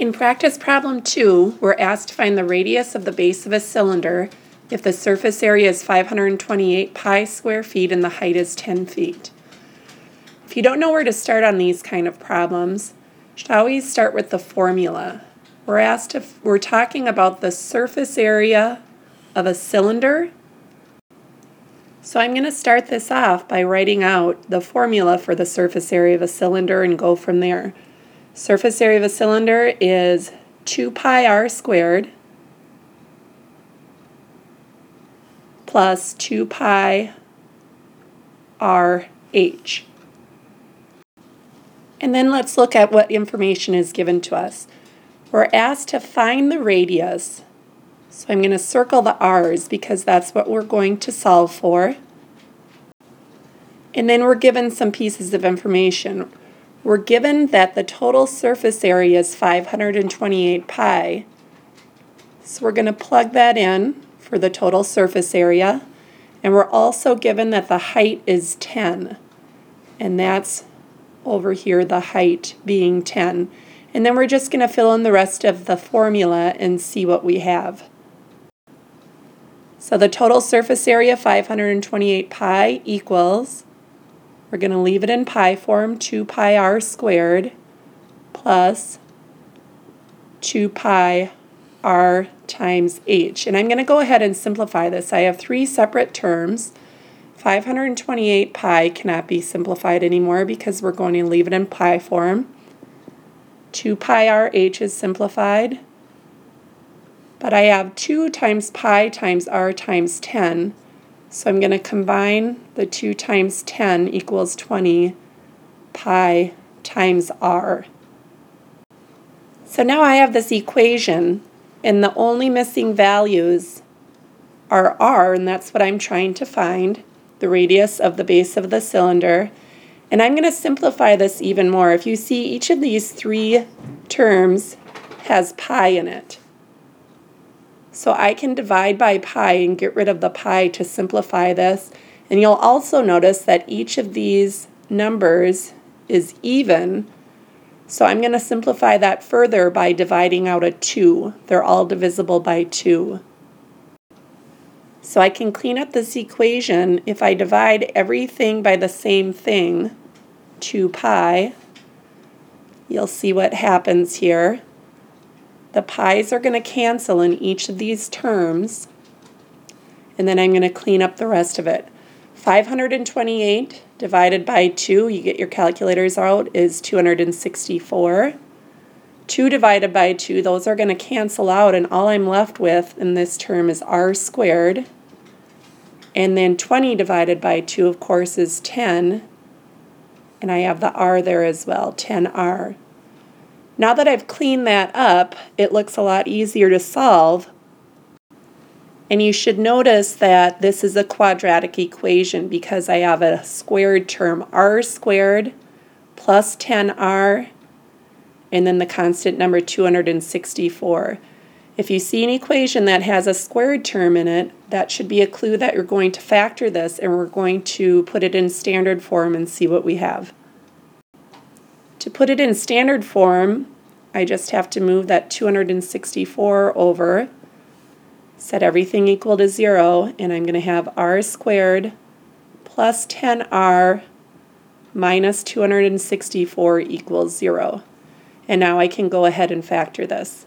In practice problem 2, we're asked to find the radius of the base of a cylinder if the surface area is 528 pi square feet and the height is 10 feet. If you don't know where to start on these kind of problems, should always start with the formula. We're asked if we're talking about the surface area of a cylinder. So I'm going to start this off by writing out the formula for the surface area of a cylinder and go from there. Surface area of a cylinder is 2 pi r squared plus 2 pi r h. And then let's look at what information is given to us. We're asked to find the radius. So I'm going to circle the r's because that's what we're going to solve for. And then we're given some pieces of information. We're given that the total surface area is 528 pi. So we're going to plug that in for the total surface area. And we're also given that the height is 10. And that's over here, the height being 10. And then we're just going to fill in the rest of the formula and see what we have. So the total surface area, 528 pi, equals we're going to leave it in pi form, 2 pi r squared plus 2 pi r times h. And I'm going to go ahead and simplify this. I have three separate terms. 528 pi cannot be simplified anymore because we're going to leave it in pi form. 2 pi r h is simplified. But I have 2 times pi times r times 10. So I'm going to combine the 2 times 10 equals 20 pi times r. So now I have this equation, and the only missing values are r, and that's what I'm trying to find, the radius of the base of the cylinder. And I'm going to simplify this even more. If you see, each of these three terms has pi in it. So I can divide by pi and get rid of the pi to simplify this. And you'll also notice that each of these numbers is even. So I'm going to simplify that further by dividing out a 2. They're all divisible by 2. So I can clean up this equation if I divide everything by the same thing, 2 pi. You'll see what happens here. The pi's are going to cancel in each of these terms, and then I'm going to clean up the rest of it. 528 divided by 2, you get your calculators out, is 264. 2 divided by 2, those are going to cancel out, and all I'm left with in this term is r squared. And then 20 divided by 2, of course, is 10. And I have the r there as well, 10r. Now that I've cleaned that up, it looks a lot easier to solve. And you should notice that this is a quadratic equation because I have a squared term, r squared plus 10r, and then the constant number 264. If you see an equation that has a squared term in it, that should be a clue that you're going to factor this and we're going to put it in standard form and see what we have. To put it in standard form, I just have to move that 264 over, set everything equal to 0, and I'm going to have r squared plus 10r minus 264 equals 0. And now I can go ahead and factor this.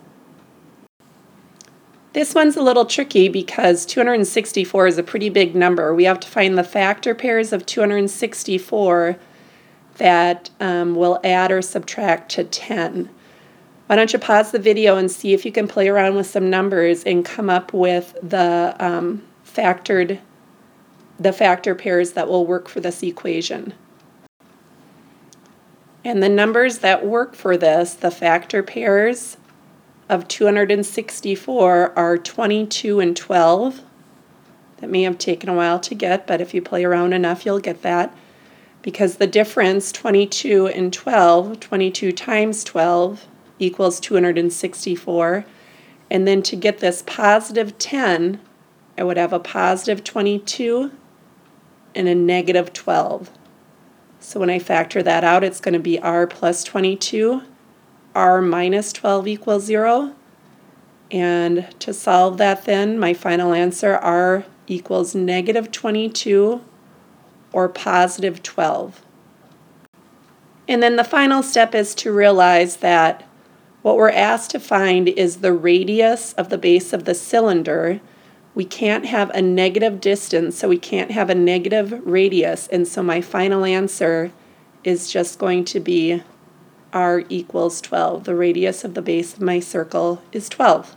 This one's a little tricky because 264 is a pretty big number. We have to find the factor pairs of 264 that um, will add or subtract to 10. Why don't you pause the video and see if you can play around with some numbers and come up with the um, factored, the factor pairs that will work for this equation. And the numbers that work for this, the factor pairs of 264 are 22 and 12. That may have taken a while to get, but if you play around enough, you'll get that because the difference 22 and 12, 22 times 12 equals 264. And then to get this positive 10, I would have a positive 22 and a negative 12. So when I factor that out, it's going to be r plus 22 r minus 12 equals 0. And to solve that then, my final answer, r equals negative 22 or positive 12. And then the final step is to realize that what we're asked to find is the radius of the base of the cylinder. We can't have a negative distance, so we can't have a negative radius. And so my final answer is just going to be r equals 12. The radius of the base of my circle is 12.